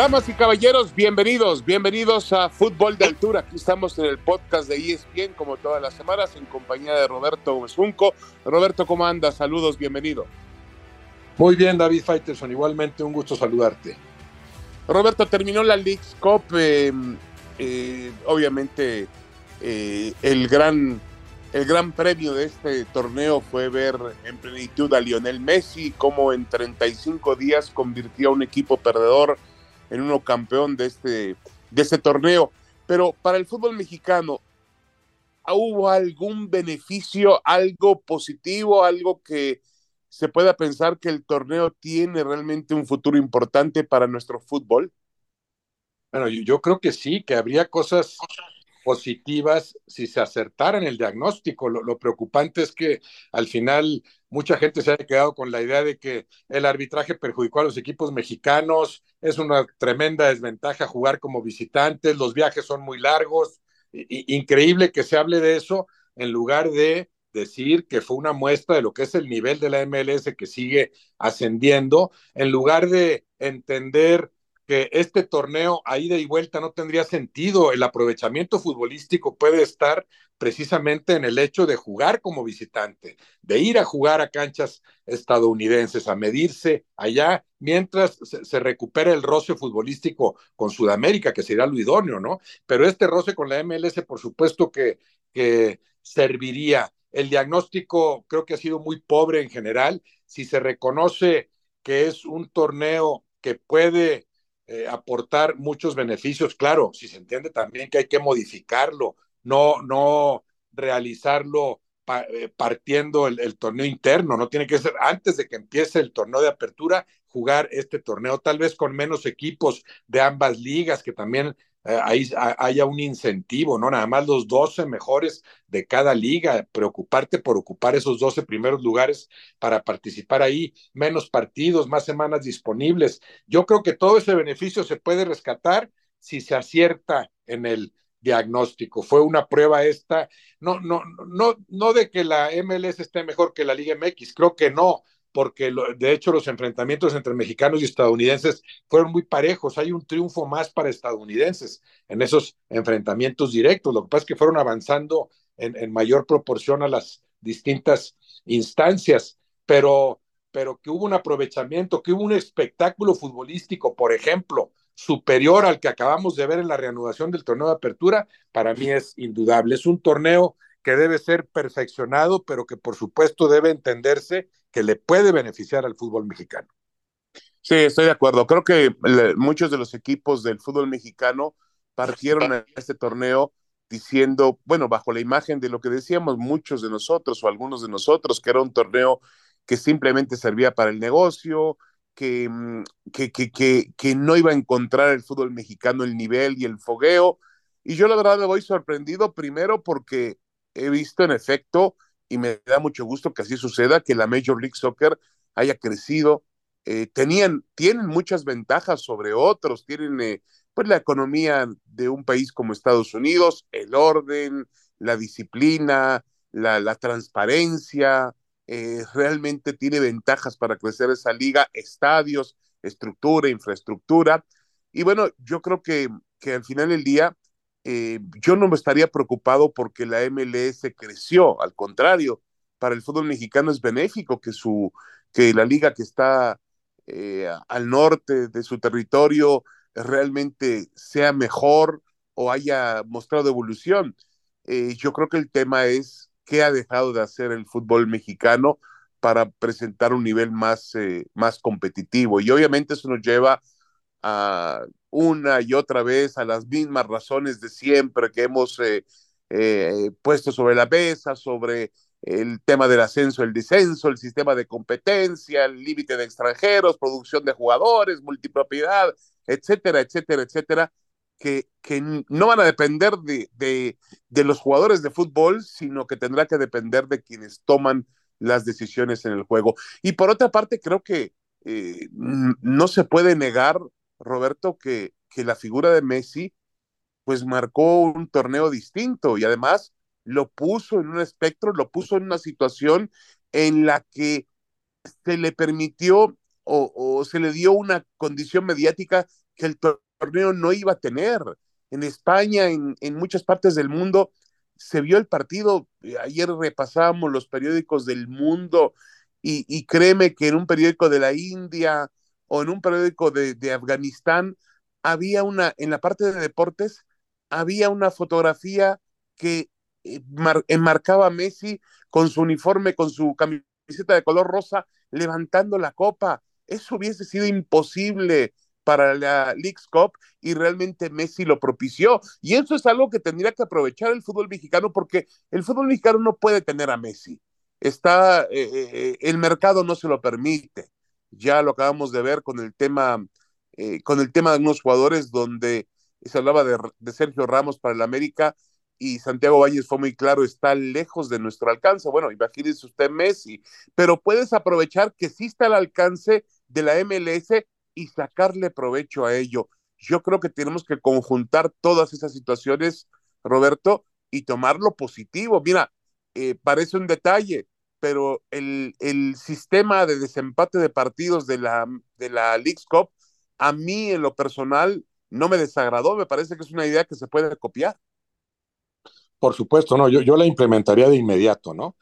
Damas y caballeros, bienvenidos, bienvenidos a Fútbol de Altura. Aquí estamos en el podcast de ESPN, como todas las semanas, en compañía de Roberto Gómez Roberto, ¿cómo andas? Saludos, bienvenido. Muy bien, David Faitelson, igualmente un gusto saludarte. Roberto, terminó la League's Cup, em, eh, obviamente eh, el, gran, el gran premio de este torneo fue ver en plenitud a Lionel Messi, como en 35 días convirtió a un equipo perdedor en uno campeón de este, de este torneo. Pero para el fútbol mexicano, ¿hubo algún beneficio, algo positivo, algo que se pueda pensar que el torneo tiene realmente un futuro importante para nuestro fútbol? Bueno, yo, creo que sí, que habría cosas positivas si se acertara en el diagnóstico. Lo, preocupante es que al final mucha gente se haya quedado con la idea de que el arbitraje perjudicó a los equipos mexicanos, es una tremenda desventaja jugar como visitantes, los viajes son muy largos, increíble que se hable de eso en lugar de decir que fue una muestra de lo que es el nivel de la MLS que sigue ascendiendo, en lugar de entender que este torneo a ida y vuelta no tendría sentido. El aprovechamiento futbolístico puede estar precisamente en el hecho de jugar como visitante, de ir a jugar a canchas estadounidenses, a medirse allá, mientras se, recupera el roce futbolístico con Sudamérica, que sería lo idóneo, ¿no? Pero este roce con la MLS, por supuesto que, que serviría. El diagnóstico creo que ha sido muy pobre en general. Si se reconoce que es un torneo que puede eh, aportar muchos beneficios. Claro, si se entiende también que hay que modificarlo, no, no realizarlo eh, partiendo el, torneo interno, no tiene que ser antes de que empiece el torneo de apertura, jugar este torneo, tal vez con menos equipos de ambas ligas, que también eh, ahí haya un incentivo, ¿no? Nada más los 12 mejores de cada liga, preocuparte por ocupar esos 12 primeros lugares para participar ahí, menos partidos, más semanas disponibles. Yo creo que todo ese beneficio se puede rescatar si se acierta en el diagnóstico. Fue una prueba esta, no, no, no, no de que la MLS esté mejor que la Liga MX, creo que no, porque de hecho los enfrentamientos entre mexicanos y estadounidenses fueron muy parejos. Hay un triunfo más para estadounidenses en esos enfrentamientos directos. Lo que pasa es que fueron avanzando en, mayor proporción a las distintas instancias, pero, pero que hubo un aprovechamiento, que hubo un espectáculo futbolístico, por ejemplo, superior al que acabamos de ver en la reanudación del torneo de apertura, para mí es indudable. Es un torneo que debe ser perfeccionado, pero que por supuesto debe entenderse que le puede beneficiar al fútbol mexicano. Sí, estoy de acuerdo. Creo que muchos de los equipos del fútbol mexicano partieron a este torneo diciendo, bueno, bajo la imagen de lo que decíamos muchos de nosotros o algunos de nosotros, que era un torneo que simplemente servía para el negocio, que, mm, que, que, que, que no iba a encontrar el fútbol mexicano el nivel y el fogueo. Y yo la verdad me voy sorprendido primero porque he visto en efecto, y me da mucho gusto que así suceda, que la Major League Soccer haya crecido. Eh, tienen muchas ventajas sobre otros, tienen eh, pues la economía de un país como Estados Unidos, el orden, la disciplina, la, la transparencia, eh, realmente tiene ventajas para crecer esa liga, estadios, estructura, infraestructura. Y bueno, yo creo que, que al final del día eh, yo no me estaría preocupado porque la MLS creció, al contrario, para el fútbol mexicano es benéfico que, su, que la liga que está eh, al norte de su territorio realmente sea mejor o haya mostrado evolución. Eh, yo creo que el tema es qué ha dejado de hacer el fútbol mexicano para presentar un nivel más, más competitivo. Y obviamente eso nos lleva a una y otra vez a las mismas razones de siempre que hemos eh, eh, puesto sobre la mesa, sobre el tema del ascenso, el descenso, el sistema de competencia, el límite de extranjeros, producción de jugadores, multipropiedad, etcétera, etcétera, etcétera. que, que no van a depender de, de, los jugadores de fútbol, sino que tendrá que depender de quienes toman las decisiones en el juego. Y por otra parte, creo que eh, no se puede negar, Roberto, que, que la figura de Messi pues marcó un torneo distinto y además lo puso en un espectro, lo puso en una situación en la que se le permitió o, o se le dio una condición mediática que el torneo no iba a tener. En España, en, en muchas partes del mundo, se vio el partido. Ayer repasábamos los periódicos del mundo y, y, créeme que en un periódico de la India o en un periódico de, de Afganistán había una, en la parte de deportes, había una fotografía que eh, enmarcaba a Messi con su uniforme, con su camiseta de color rosa, levantando la copa. Eso hubiese sido imposible para la League's Cup y realmente Messi lo propició. Y eso es algo que tendría que aprovechar el fútbol mexicano porque el fútbol mexicano no puede tener a Messi. Está, eh, eh, el mercado no se lo permite. Ya lo acabamos de ver con el tema, eh, con el tema de unos jugadores donde se hablaba de, Sergio Ramos para el América y Santiago Valles fue muy claro, está lejos de nuestro alcance. Bueno, imagínese usted Messi, pero puedes aprovechar que sí está al alcance de la MLS y sacarle provecho a ello. Yo creo que tenemos que conjuntar todas esas situaciones, Roberto, y tomarlo positivo. Mira, eh, parece un detalle, pero el, el, sistema de desempate de partidos de la, de la League's Cup, a mí en lo personal no me desagradó, me parece que es una idea que se puede copiar. Por supuesto, no, yo, yo la implementaría de inmediato, ¿no?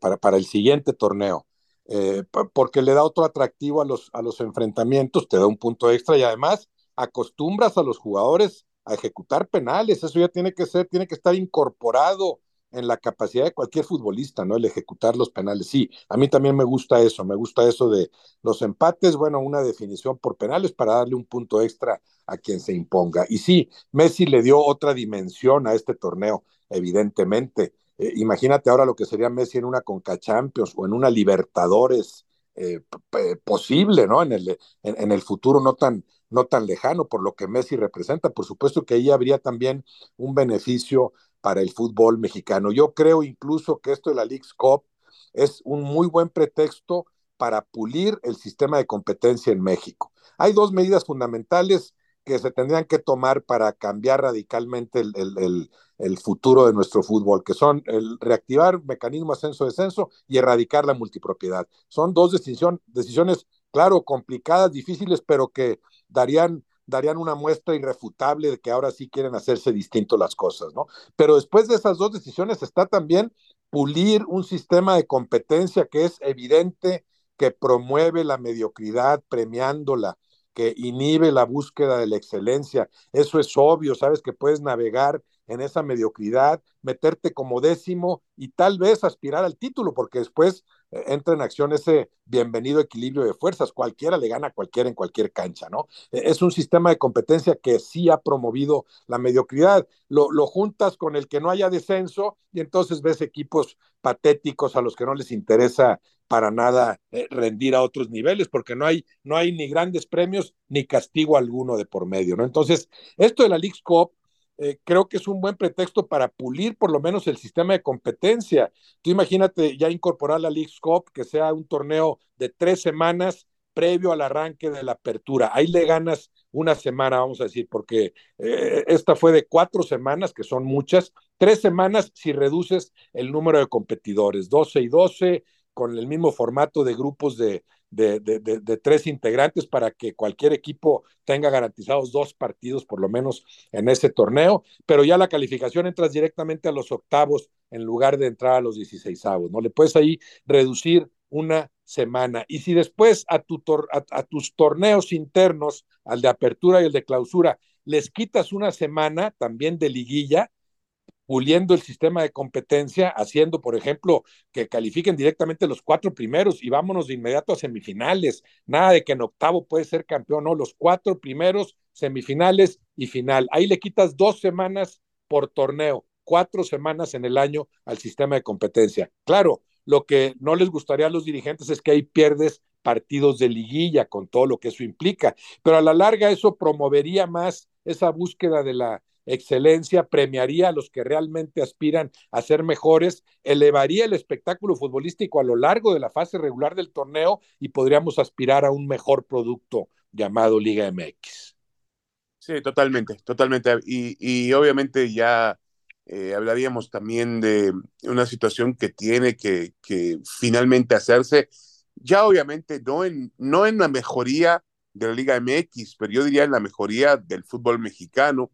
Para, para el siguiente torneo, eh, porque le da otro atractivo a los, a los enfrentamientos, te da un punto extra y además acostumbras a los jugadores a ejecutar penales, eso ya tiene que ser, tiene que estar incorporado en la capacidad de cualquier futbolista, ¿no? El ejecutar los penales. Sí, a mí también me gusta eso, me gusta eso de los empates, bueno, una definición por penales para darle un punto extra a quien se imponga. Y sí, Messi le dio otra dimensión a este torneo evidentemente. Eh, imagínate ahora lo que sería Messi en una Conca Champions o en una Libertadores eh, posible, ¿no? En el, en, el futuro no tan, no tan lejano, por lo que Messi representa. Por supuesto que ahí habría también un beneficio para el fútbol mexicano. Yo creo incluso que esto de la League's Cup es un muy buen pretexto para pulir el sistema de competencia en México. Hay dos medidas fundamentales que se tendrían que tomar para cambiar radicalmente el, futuro de nuestro fútbol, que son el reactivar mecanismo ascenso-descenso y erradicar la multipropiedad. Son dos decisiones, claro, complicadas, difíciles, pero que darían darían una muestra irrefutable de que ahora sí quieren hacerse distinto las cosas, ¿no? Pero después de esas dos decisiones está también pulir un sistema de competencia que es evidente que promueve la mediocridad premiándola, que inhibe la búsqueda de la excelencia. Eso es obvio, sabes que puedes navegar en esa mediocridad, meterte como décimo y tal vez aspirar al título, porque después eh, entra en acción ese bienvenido equilibrio de fuerzas. Cualquiera le gana a cualquiera en cualquier cancha, ¿no? E, es un sistema de competencia que sí ha promovido la mediocridad. Lo, lo juntas con el que no haya descenso y entonces ves equipos patéticos a los que no les interesa para nada eh, rendir a otros niveles, porque no hay, no hay ni grandes premios ni castigo alguno de por medio, ¿no? Entonces, esto de la League Cup eh, creo que es un buen pretexto para pulir por lo menos el sistema de competencia. Tú imagínate ya incorporar la League Cup, que sea un torneo de tres semanas previo al arranque de la apertura. Ahí le ganas una semana, vamos a decir, porque eh, esta fue de cuatro semanas, que son muchas, tres semanas si reduces el número de competidores, 12 y 12, con el mismo formato de grupos de, de, de, de, de, tres integrantes para que cualquier equipo tenga garantizados dos partidos por lo menos en ese torneo, pero ya la calificación entras directamente a los octavos en lugar de entrar a los dieciséisavos, ¿no? Le puedes ahí reducir una semana. Y si después a, tu tor a tus torneos internos, al de apertura y el de clausura, les quitas una semana también de liguilla, puliendo el sistema de competencia, haciendo, por ejemplo, que califiquen directamente los cuatro primeros y vámonos de inmediato a semifinales. Nada de que en octavo puede ser campeón, no, los cuatro primeros, semifinales y final. Ahí le quitas dos semanas por torneo, cuatro semanas en el año al sistema de competencia. Claro, lo que no les gustaría a los dirigentes es que ahí pierdes partidos de liguilla, con todo lo que eso implica. Pero a la larga eso promovería más esa búsqueda de la excelencia, premiaría a los que realmente aspiran a ser mejores, elevaría el espectáculo futbolístico a lo largo de la fase regular del torneo y podríamos aspirar a un mejor producto llamado Liga MX. Sí, totalmente, totalmente. Y, obviamente ya eh, hablaríamos también de una situación que tiene que, que, finalmente hacerse, ya obviamente no en, no en la mejoría de la Liga MX, pero yo diría en la mejoría del fútbol mexicano,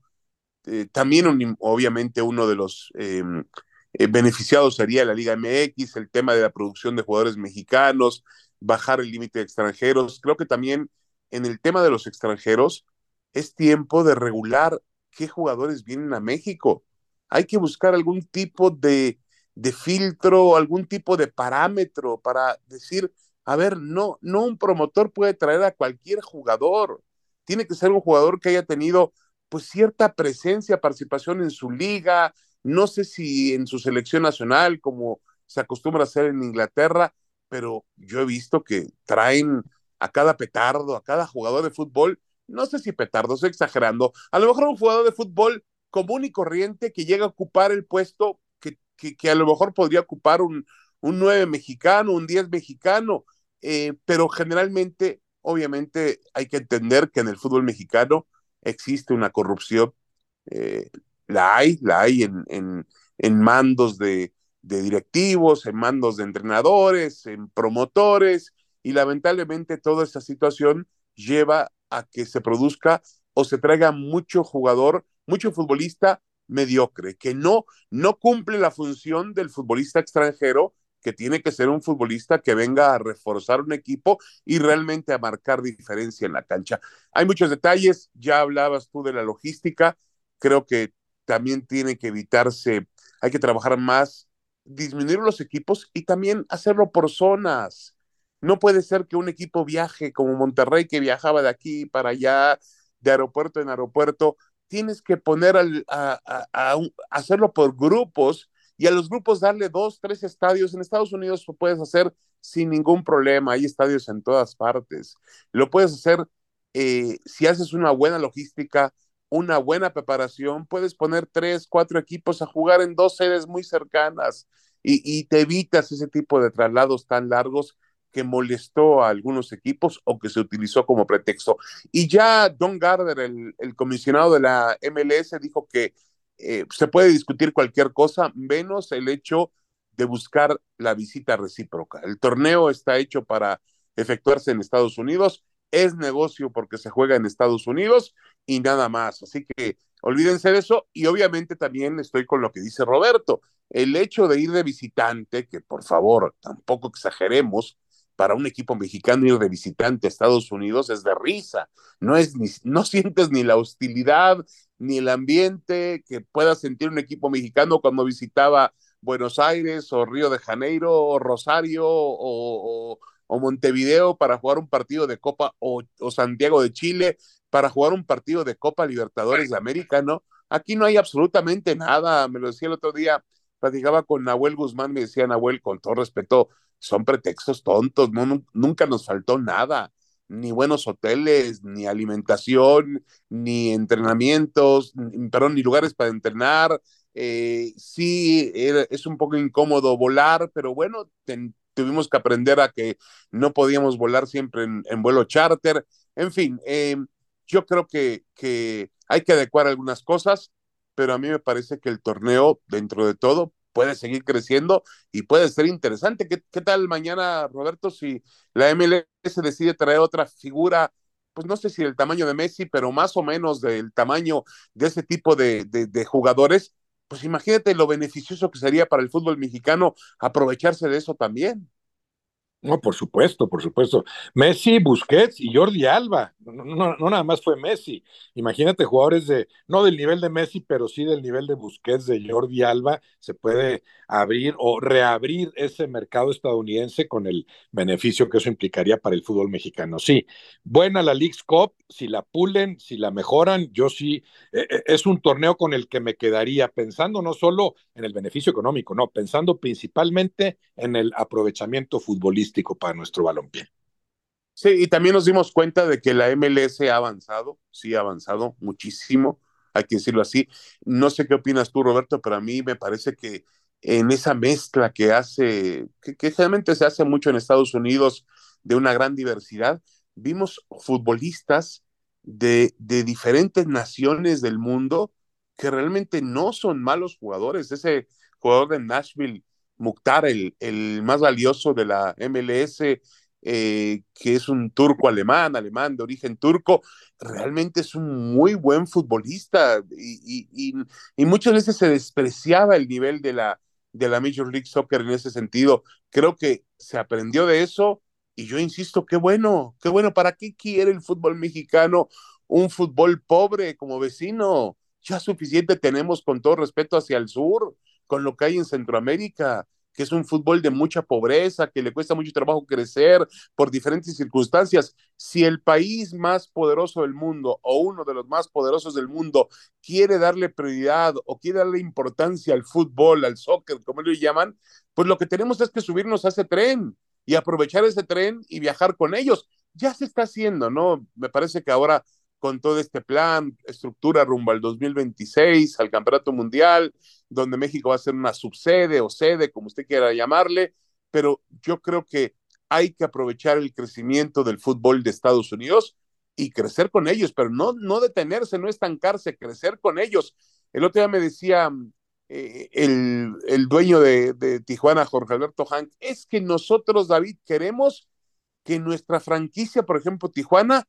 eh, también obviamente uno de los em, eh, beneficiados sería la Liga MX, el tema de la producción de jugadores mexicanos, bajar el límite de extranjeros. Creo que también en el tema de los extranjeros es tiempo de regular qué jugadores vienen a México. Hay que buscar algún tipo de, de filtro, algún tipo de parámetro para decir, a ver, no, no un promotor puede traer a cualquier jugador. Tiene que ser un jugador que haya tenido pues cierta presencia, participación en su liga, no sé si en su selección nacional, como se acostumbra a hacer en Inglaterra, pero yo he visto que traen a cada petardo, a cada jugador de fútbol, no sé si petardo, estoy exagerando, a lo mejor un jugador de fútbol común y corriente que llega a ocupar el puesto que, que, a lo mejor podría ocupar un, un 9 mexicano, un 10 mexicano, eh, pero generalmente, obviamente, hay que entender que en el fútbol mexicano existe una corrupción, eh, la hay, la hay en, en, en mandos de, directivos, en mandos de entrenadores, en promotores, y lamentablemente toda esa situación lleva a que se produzca o se traiga mucho jugador, mucho futbolista mediocre, que no, no cumple la función del futbolista extranjero que tiene que ser un futbolista que venga a reforzar un equipo y realmente a marcar diferencia en la cancha. Hay muchos detalles, ya hablabas tú de la logística, creo que también tiene que evitarse, hay que trabajar más, disminuir los equipos y también hacerlo por zonas. No puede ser que un equipo viaje como Monterrey, que viajaba de aquí para allá, de aeropuerto en aeropuerto. Tienes que poner a, a hacerlo por grupos y a los grupos darle dos, tres estadios. En Estados Unidos lo puedes hacer sin ningún problema, hay estadios en todas partes. Lo puedes hacer eh, si haces una buena logística, una buena preparación, puedes poner tres, cuatro equipos a jugar en dos sedes muy cercanas y, te evitas ese tipo de traslados tan largos que molestó a algunos equipos o que se utilizó como pretexto. Y ya Don Gardner, el, el comisionado de la MLS, dijo que eh, se puede discutir cualquier cosa, menos el hecho de buscar la visita recíproca. El torneo está hecho para efectuarse en Estados Unidos, es negocio porque se juega en Estados Unidos y nada más. Así que olvídense de eso y obviamente también estoy con lo que dice Roberto. El hecho de ir de visitante, que por favor, tampoco exageremos, para un equipo mexicano ir de visitante a Estados Unidos es de risa. No, es ni, no sientes ni la hostilidad ni el ambiente que pueda sentir un equipo mexicano cuando visitaba Buenos Aires o Río de Janeiro o Rosario o, Montevideo para jugar un partido de Copa o, Santiago de Chile para jugar un partido de Copa Libertadores de América, ¿no? Aquí no hay absolutamente nada. Me lo decía el otro día, platicaba con Nahuel Guzmán, me decía Nahuel, con todo respeto, son pretextos tontos, no, nunca nos faltó nada, ni buenos hoteles, ni alimentación, ni entrenamientos, perdón, ni lugares para entrenar. Eh, sí, es un poco incómodo volar, pero bueno, tuvimos que aprender a que no podíamos volar siempre en, vuelo charter. En fin, eh, yo creo que, que hay que adecuar algunas cosas, pero a mí me parece que el torneo, dentro de todo, puede seguir creciendo y puede ser interesante. ¿Qué, qué tal mañana, Roberto, si la MLS decide traer otra figura? Pues no sé si del tamaño de Messi, pero más o menos del tamaño de ese tipo de, de, de jugadores, pues imagínate lo beneficioso que sería para el fútbol mexicano aprovecharse de eso también. No, por supuesto, por supuesto. Messi, Busquets y Jordi Alba. No, no, nada más fue Messi. Imagínate jugadores de, no del nivel de Messi, pero sí del nivel de Busquets, de Jordi Alba. Se puede abrir o reabrir ese mercado estadounidense con el beneficio que eso implicaría para el fútbol mexicano. Sí, buena la League's Cup, si la pulen, si la mejoran, yo sí, eh, eh, es un torneo con el que me quedaría pensando no solo en el beneficio económico, no, pensando principalmente en el aprovechamiento futbolístico para nuestro balompié. Sí, y también nos dimos cuenta de que la MLS ha avanzado, sí ha avanzado muchísimo, hay que decirlo así. No sé qué opinas tú, Roberto, pero a mí me parece que en esa mezcla que hace, que, generalmente se hace mucho en Estados Unidos, de una gran diversidad, vimos futbolistas de, de diferentes naciones del mundo que realmente no son malos jugadores. Ese jugador de Nashville, Mukhtar, el, el más valioso de la MLS, eh, que es un turco alemán, alemán de origen turco, realmente es un muy buen futbolista y, y, y, muchas veces se despreciaba el nivel de la, de la Major League Soccer en ese sentido. Creo que se aprendió de eso y yo insisto, qué bueno, qué bueno, ¿para qué quiere el fútbol mexicano un fútbol pobre como vecino? Ya suficiente tenemos con todo respeto hacia el sur, con lo que hay en Centroamérica que es un fútbol de mucha pobreza, que le cuesta mucho trabajo crecer por diferentes circunstancias. Si el país más poderoso del mundo o uno de los más poderosos del mundo quiere darle prioridad o quiere darle importancia al fútbol, al soccer, como lo llaman, pues lo que tenemos es que subirnos a ese tren y aprovechar ese tren y viajar con ellos. Ya se está haciendo, ¿no? Me parece que ahora con todo este plan, estructura rumbo al 2026, al Campeonato Mundial, donde México va a ser una subsede o sede, como usted quiera llamarle, pero yo creo que hay que aprovechar el crecimiento del fútbol de Estados Unidos y crecer con ellos, pero no, no detenerse, no estancarse, crecer con ellos. El otro día me decía eh, el, el, dueño de, de Tijuana, Jorge Alberto Hank, es que nosotros, David, queremos que nuestra franquicia, por ejemplo, Tijuana,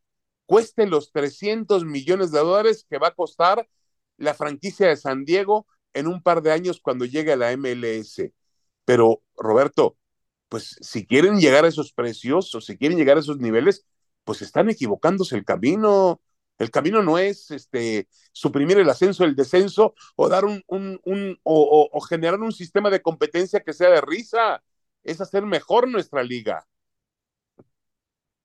cueste los 300 millones de dólares que va a costar la franquicia de San Diego en un par de años cuando llegue a la MLS. Pero, Roberto, pues si quieren llegar a esos precios o si quieren llegar a esos niveles, pues están equivocándose el camino. El camino no es este, suprimir el ascenso, el descenso o dar un, o generar un sistema de competencia que sea de risa. Es hacer mejor nuestra liga.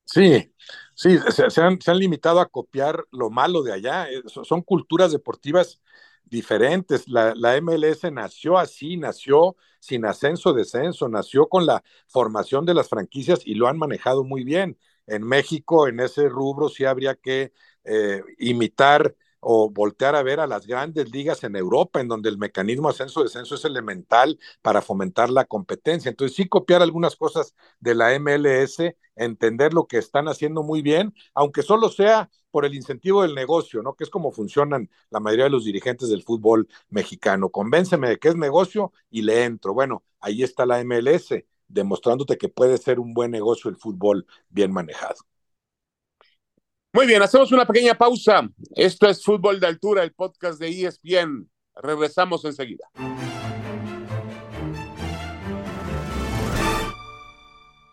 Sí, sí, se, han, limitado a copiar lo malo de allá. Eh, son culturas deportivas diferentes. La, la, MLS nació así, nació sin ascenso, descenso, nació con la formación de las franquicias y lo han manejado muy bien. En México, en ese rubro, sí habría que eh, imitar o voltear a ver a las grandes ligas en Europa, en donde el mecanismo ascenso-descenso es elemental para fomentar la competencia. Entonces, sí copiar algunas cosas de la MLS, entender lo que están haciendo muy bien, aunque solo sea por el incentivo del negocio, ¿no? Que es como funcionan la mayoría de los dirigentes del fútbol mexicano. Convénceme de que es negocio y le entro. Bueno, ahí está la MLS, demostrándote que puede ser un buen negocio el fútbol bien manejado. Muy bien, hacemos una pequeña pausa. Esto es Fútbol de Altura, el podcast de ESPN. Regresamos enseguida.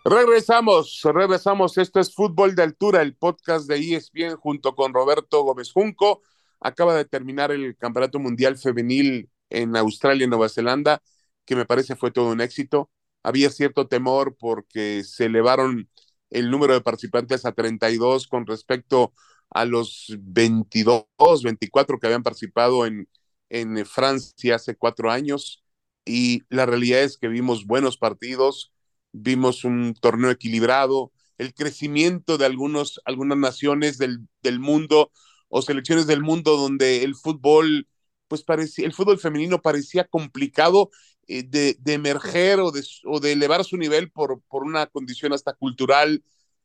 Regresamos, regresamos. Esto es Fútbol de Altura, el podcast de ESPN junto con Roberto Gómez Junco. Acaba de terminar el Campeonato Mundial Femenil en Australia y Nueva Zelanda, que me parece fue todo un éxito. Había cierto temor porque se elevaron el número de participantes a 32 con respecto a los 22, 24 que habían participado en, en Francia hace cuatro años. Y la realidad es que vimos buenos partidos, vimos un torneo equilibrado, el crecimiento de algunos, algunas naciones del, del mundo o selecciones del mundo donde el fútbol, pues parecía, el fútbol femenino parecía complicado eh, de, de, emerger o de, o de, elevar su nivel por, por una condición hasta cultural.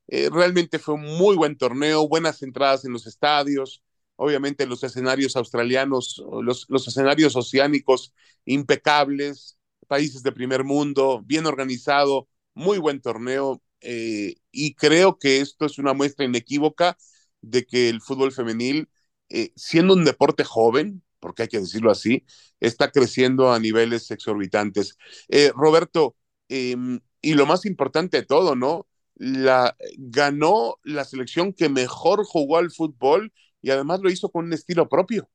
Eh, realmente fue un muy buen torneo, buenas entradas en los estadios, obviamente los escenarios australianos, los, los escenarios oceánicos impecables, países de primer mundo, bien organizado, muy buen torneo eh, y creo que esto es una muestra inequívoca de que el fútbol femenil, siendo un deporte joven, porque hay que decirlo así, está creciendo a niveles exorbitantes. Eh, Roberto, eh, y lo más importante de todo, ¿no? La, ganó la selección que mejor jugó al fútbol y además lo hizo con un estilo propio.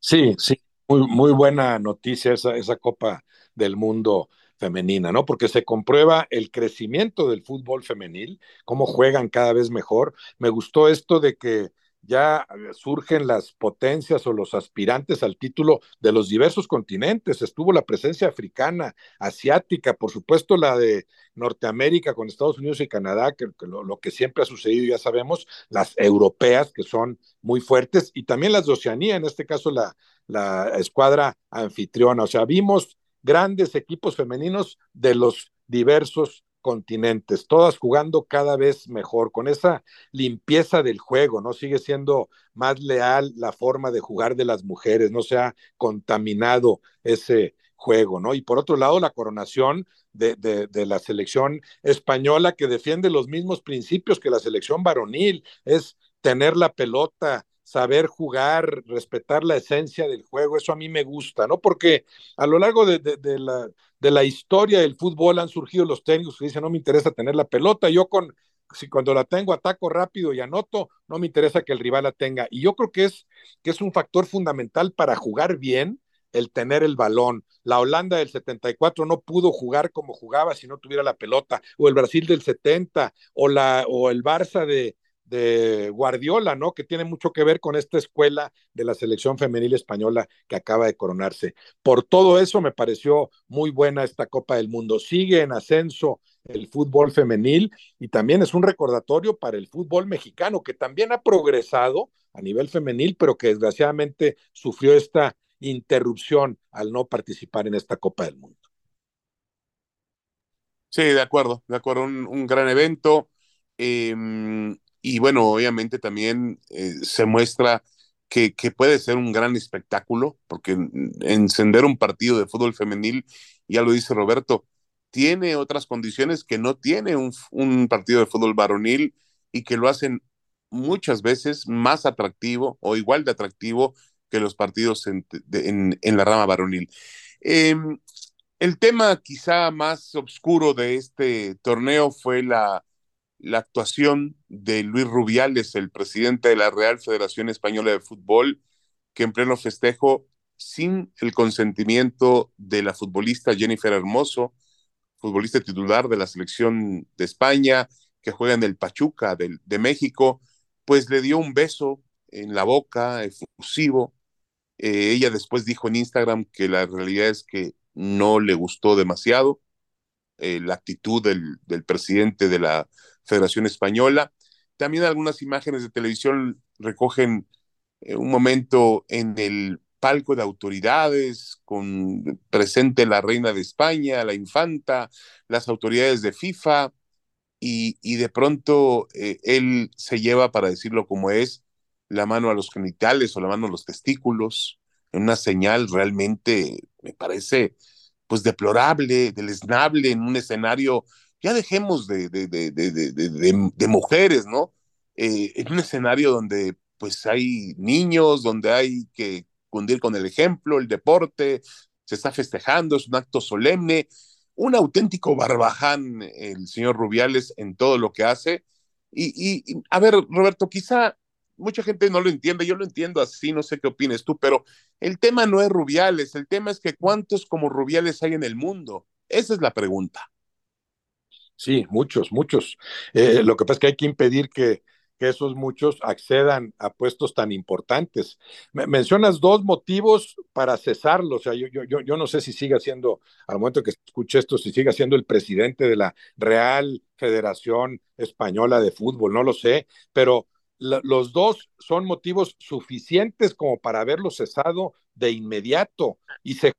Sí, sí, muy, muy buena noticia esa, esa Copa del Mundo femenina, ¿no? Porque se comprueba el crecimiento del fútbol femenil, cómo juegan cada vez mejor. Me gustó esto de que ya surgen las potencias o los aspirantes al título de los diversos continentes. Estuvo la presencia africana, asiática, por supuesto la de Norteamérica con Estados Unidos y Canadá, que, lo, que siempre ha sucedido, ya sabemos, las europeas, que son muy fuertes, y también las de Oceanía, en este caso la, la escuadra anfitriona. O sea, vimos grandes equipos femeninos de los diversos continentes, todas jugando cada vez mejor, con esa limpieza del juego, ¿no? Sigue siendo más leal la forma de jugar de las mujeres, no se ha contaminado ese juego, ¿no? Y por otro lado, la coronación de, de, la selección española que defiende los mismos principios que la selección varonil, es tener la pelota, saber jugar, respetar la esencia del juego, eso a mí me gusta, ¿no? Porque a lo largo de, de, la, de la historia del fútbol han surgido los técnicos que dicen, no me interesa tener la pelota, yo con, si cuando la tengo ataco rápido y anoto, no me interesa que el rival la tenga. Y yo creo que es, que es un factor fundamental para jugar bien, el tener el balón. La Holanda del 74 no pudo jugar como jugaba si no tuviera la pelota, o el Brasil del 70, o, la, o el Barça de, de Guardiola, ¿no? Que tiene mucho que ver con esta escuela de la selección femenil española que acaba de coronarse. Por todo eso me pareció muy buena esta Copa del Mundo. Sigue en ascenso el fútbol femenil y también es un recordatorio para el fútbol mexicano, que también ha progresado a nivel femenil, pero que desgraciadamente sufrió esta interrupción al no participar en esta Copa del Mundo. Sí, de acuerdo, de acuerdo, un, un gran evento. Eh, y bueno, obviamente también eh, se muestra que, puede ser un gran espectáculo, porque encender un partido de fútbol femenil, ya lo dice Roberto, tiene otras condiciones que no tiene un, partido de fútbol varonil y que lo hacen muchas veces más atractivo o igual de atractivo que los partidos en, en, la rama varonil. Eh, el tema quizá más oscuro de este torneo fue la, la actuación de Luis Rubiales, el presidente de la Real Federación Española de Fútbol, que en pleno festejo, sin el consentimiento de la futbolista Jennifer Hermoso, futbolista titular de la selección de España, que juega en el Pachuca de, México, pues le dio un beso en la boca, efusivo. Eh, ella después dijo en Instagram que la realidad es que no le gustó demasiado eh, la actitud del presidente de la Federación Española. También algunas imágenes de televisión recogen eh, un momento en el palco de autoridades, con presente la reina de España, la infanta, las autoridades de FIFA, y, de pronto eh, él se lleva, para decirlo como es, la mano a los genitales o la mano a los testículos, una señal realmente, me parece, pues deplorable, deleznable, en un escenario ya dejemos de, de, de, de mujeres, ¿no? Eh, en un escenario donde pues hay niños, donde hay que cundir con el ejemplo, el deporte, se está festejando, es un acto solemne, un auténtico barbaján el señor Rubiales en todo lo que hace. Y, y, a ver, Roberto, quizá mucha gente no lo entiende, yo lo entiendo así, no sé qué opines tú, pero el tema no es Rubiales, el tema es que cuántos como Rubiales hay en el mundo. Esa es la pregunta. Sí, muchos, muchos. Eh, lo que pasa es que hay que impedir que, esos muchos accedan a puestos tan importantes. Me, mencionas dos motivos para cesarlo. O sea, yo, yo, yo no sé si siga siendo, al momento que escuche esto, si siga siendo el presidente de la Real Federación Española de Fútbol, no lo sé, pero los dos son motivos suficientes como para haberlo cesado de inmediato y se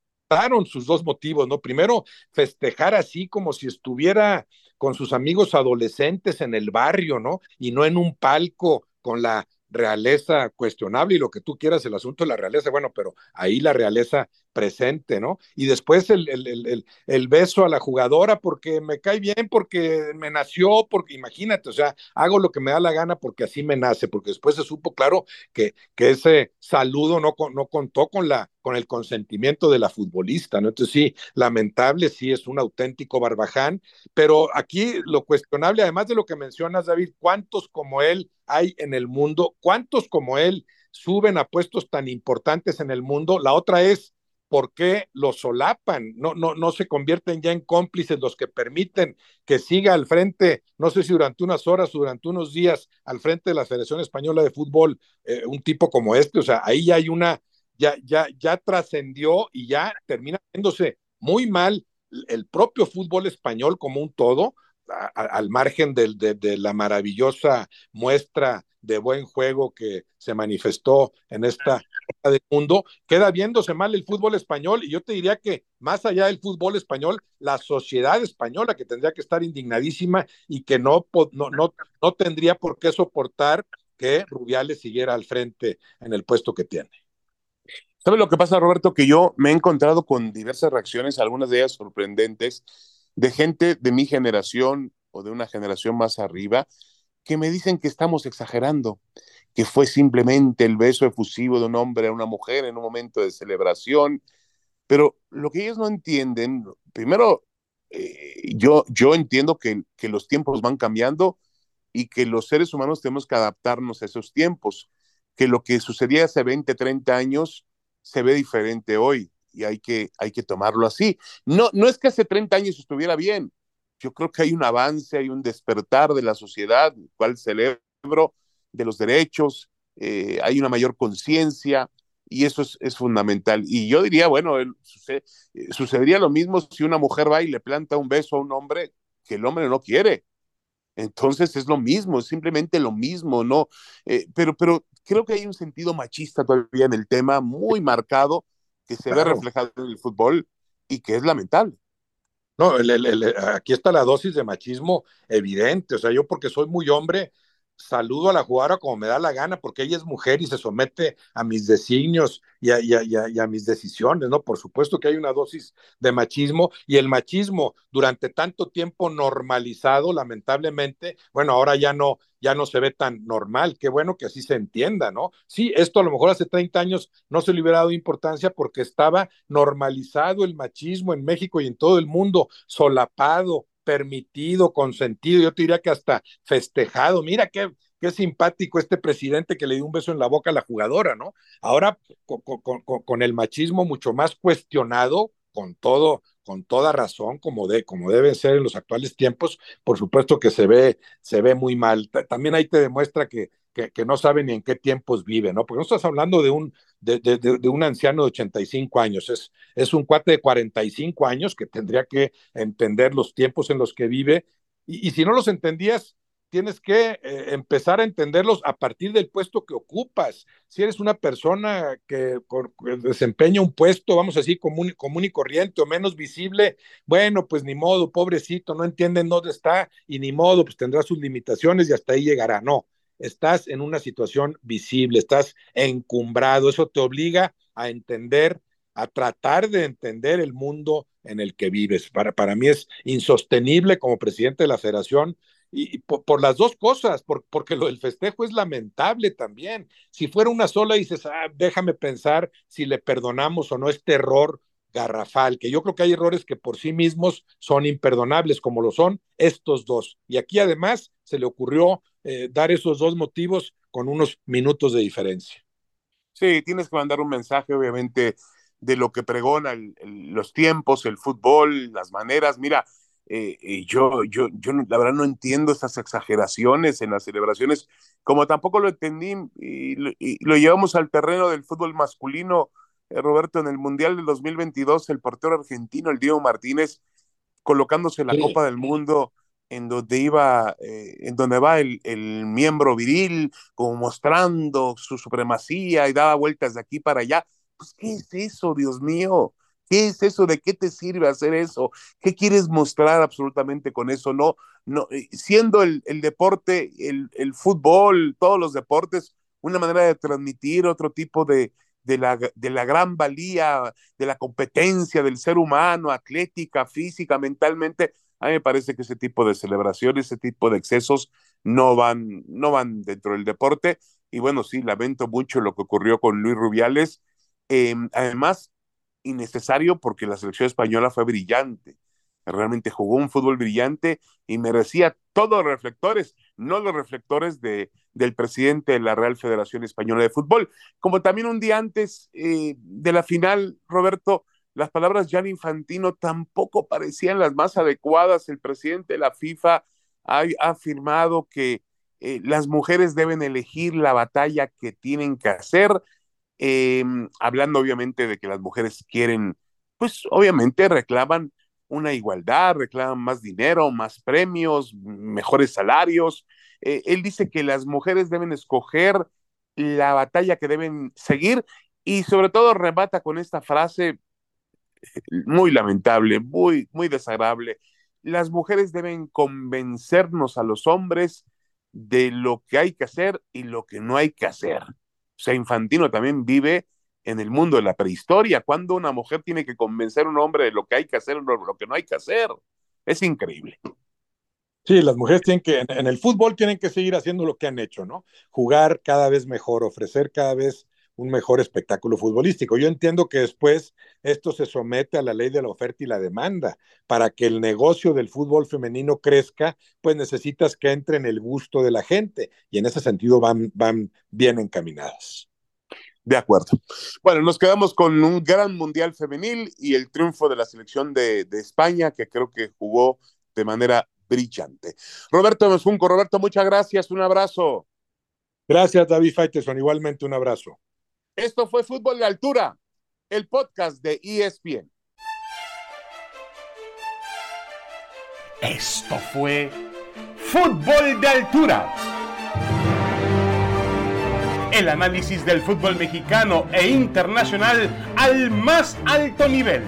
sus dos motivos, ¿no? Primero, festejar así como si estuviera con sus amigos adolescentes en el barrio, ¿no? Y no en un palco con la realeza cuestionable y lo que tú quieras, el asunto de la realeza, bueno, pero ahí la realeza presente, ¿no? Y después el, el, el, el, beso a la jugadora porque me cae bien, porque me nació, porque imagínate, o sea, hago lo que me da la gana porque así me nace, porque después se supo, claro, que, que ese saludo no, no contó con, la, con el consentimiento de la futbolista, ¿no? Entonces sí, lamentable, sí es un auténtico barbaján, pero aquí lo cuestionable, además de lo que mencionas, David, ¿cuántos como él hay en el mundo? ¿Cuántos como él suben a puestos tan importantes en el mundo? La otra es, ¿por qué lo solapan? No, no, no se convierten ya en cómplices los que permiten que siga al frente, no sé si durante unas horas o durante unos días, al frente de la Federación Española de Fútbol, eh, un tipo como este, o sea, ahí ya hay una, ya, ya, ya trascendió y ya termina viéndose muy mal el propio fútbol español como un todo, al margen de, la maravillosa muestra de buen juego que se manifestó en esta del mundo, queda viéndose mal el fútbol español y yo te diría que más allá del fútbol español, la sociedad española que tendría que estar indignadísima y que no, no, no, no tendría por qué soportar que Rubiales siguiera al frente en el puesto que tiene. ¿Sabes lo que pasa, Roberto? Que yo me he encontrado con diversas reacciones, algunas de ellas sorprendentes, de gente de mi generación o de una generación más arriba, que me dicen que estamos exagerando, que fue simplemente el beso efusivo de un hombre a una mujer en un momento de celebración. Pero lo que ellos no entienden, primero, eh, yo, yo entiendo que, los tiempos van cambiando y que los seres humanos tenemos que adaptarnos a esos tiempos, que lo que sucedía hace 20, 30 años se ve diferente hoy y hay que, hay que tomarlo así. No, no es que hace 30 años estuviera bien. Yo creo que hay un avance, hay un despertar de la sociedad, cual celebro, de los derechos, eh, hay una mayor conciencia y eso es, es, fundamental. Y yo diría, bueno, eh, sucedería lo mismo si una mujer va y le planta un beso a un hombre que el hombre no quiere. Entonces es lo mismo, es simplemente lo mismo, ¿no? Eh, pero, pero creo que hay un sentido machista todavía en el tema, muy marcado, que se ve reflejado en el fútbol y que es lamentable. No, aquí está la dosis de machismo evidente. O sea, yo porque soy muy hombre, saludo a la jugadora como me da la gana, porque ella es mujer y se somete a mis designios y a, mis decisiones, ¿no? Por supuesto que hay una dosis de machismo y el machismo durante tanto tiempo normalizado, lamentablemente, bueno, ahora ya no, ya no se ve tan normal, qué bueno que así se entienda, ¿no? Sí, esto a lo mejor hace 30 años no se le hubiera dado importancia porque estaba normalizado el machismo en México y en todo el mundo, solapado, permitido, consentido, yo te diría que hasta festejado. Mira qué, qué simpático este presidente que le dio un beso en la boca a la jugadora, ¿no? Ahora con, el machismo mucho más cuestionado, con todo, con toda razón, como, de, como debe ser en los actuales tiempos, por supuesto que se ve, se ve muy mal. También ahí te demuestra que, que, no sabe ni en qué tiempos vive, ¿no? Porque no estás hablando de un, de, de, de, un anciano de 85 años, es, es un cuate de 45 años que tendría que entender los tiempos en los que vive, y, si no los entendías, tienes que eh, empezar a entenderlos a partir del puesto que ocupas. Si eres una persona que, que desempeña un puesto, vamos a decir, común, común, y corriente o menos visible, bueno, pues ni modo, pobrecito, no entienden dónde está y ni modo, pues tendrá sus limitaciones y hasta ahí llegará. No, estás en una situación visible, estás encumbrado, eso te obliga a entender, a tratar de entender el mundo en el que vives. Para, para mí es insostenible como presidente de la federación y, por, las dos cosas, por, porque lo del festejo es lamentable también. Si fuera una sola, dices, ah, déjame pensar si le perdonamos o no este error garrafal, que yo creo que hay errores que por sí mismos son imperdonables, como lo son estos dos. Y aquí además se le ocurrió eh, dar esos dos motivos con unos minutos de diferencia. Sí, tienes que mandar un mensaje, obviamente, de lo que pregona el, el, los tiempos, el fútbol, las maneras. Mira, eh, yo, yo, yo la verdad no entiendo estas exageraciones en las celebraciones, como tampoco lo entendí y, y lo llevamos al terreno del fútbol masculino eh, Roberto, en el Mundial del 2022, el portero argentino, el Diego Martínez, colocándose la sí. Copa del Mundo en donde iba, eh, en donde va el, el, miembro viril, como mostrando su supremacía y daba vueltas de aquí para allá. Pues, ¿qué es eso, Dios mío? ¿Qué es eso? ¿De qué te sirve hacer eso? ¿Qué quieres mostrar absolutamente con eso? No, no, eh, siendo el, el deporte, el, el fútbol, todos los deportes, una manera de transmitir otro tipo de, de la, de la gran valía, de la competencia del ser humano, atlética, física, mentalmente, a mí me parece que ese tipo de celebraciones, ese tipo de excesos no van, no van dentro del deporte. Y bueno, sí, lamento mucho lo que ocurrió con Luis Rubiales. Eh, además, innecesario porque la selección española fue brillante. Realmente jugó un fútbol brillante y merecía todos los reflectores. no los reflectores de, del presidente de la Real Federación Española de Fútbol. Como también un día antes eh, de la final, Roberto, las palabras Jan Infantino tampoco parecían las más adecuadas. El presidente de la FIFA ha, afirmado que eh, las mujeres deben elegir la batalla que tienen que hacer, em, hablando obviamente de que las mujeres quieren, pues obviamente reclaman una igualdad, reclaman más dinero, más premios, mejores salarios. Eh, él dice que las mujeres deben escoger la batalla que deben seguir y sobre todo remata con esta frase muy lamentable, muy, muy desagradable. Las mujeres deben convencernos a los hombres de lo que hay que hacer y lo que no hay que hacer. O sea, Infantino también vive en el mundo de la prehistoria, cuando una mujer tiene que convencer a un hombre de lo que hay que hacer y lo que no hay que hacer. Es increíble. Sí, las mujeres tienen que, en, el fútbol tienen que seguir haciendo lo que han hecho, ¿no? Jugar cada vez mejor, ofrecer cada vez un mejor espectáculo futbolístico. Yo entiendo que después esto se somete a la ley de la oferta y la demanda. Para que el negocio del fútbol femenino crezca, pues necesitas que entre en el gusto de la gente y en ese sentido van, van bien encaminadas. De acuerdo. Bueno, nos quedamos con un gran mundial femenil y el triunfo de la selección de, de España, que creo que jugó de manera brillante. Roberto Mesunco, Roberto, muchas gracias, un abrazo. Gracias, David Faiteson, igualmente un abrazo. Esto fue Fútbol de Altura, el podcast de ESPN. Esto fue Fútbol de Altura. El análisis del fútbol mexicano e internacional al más alto nivel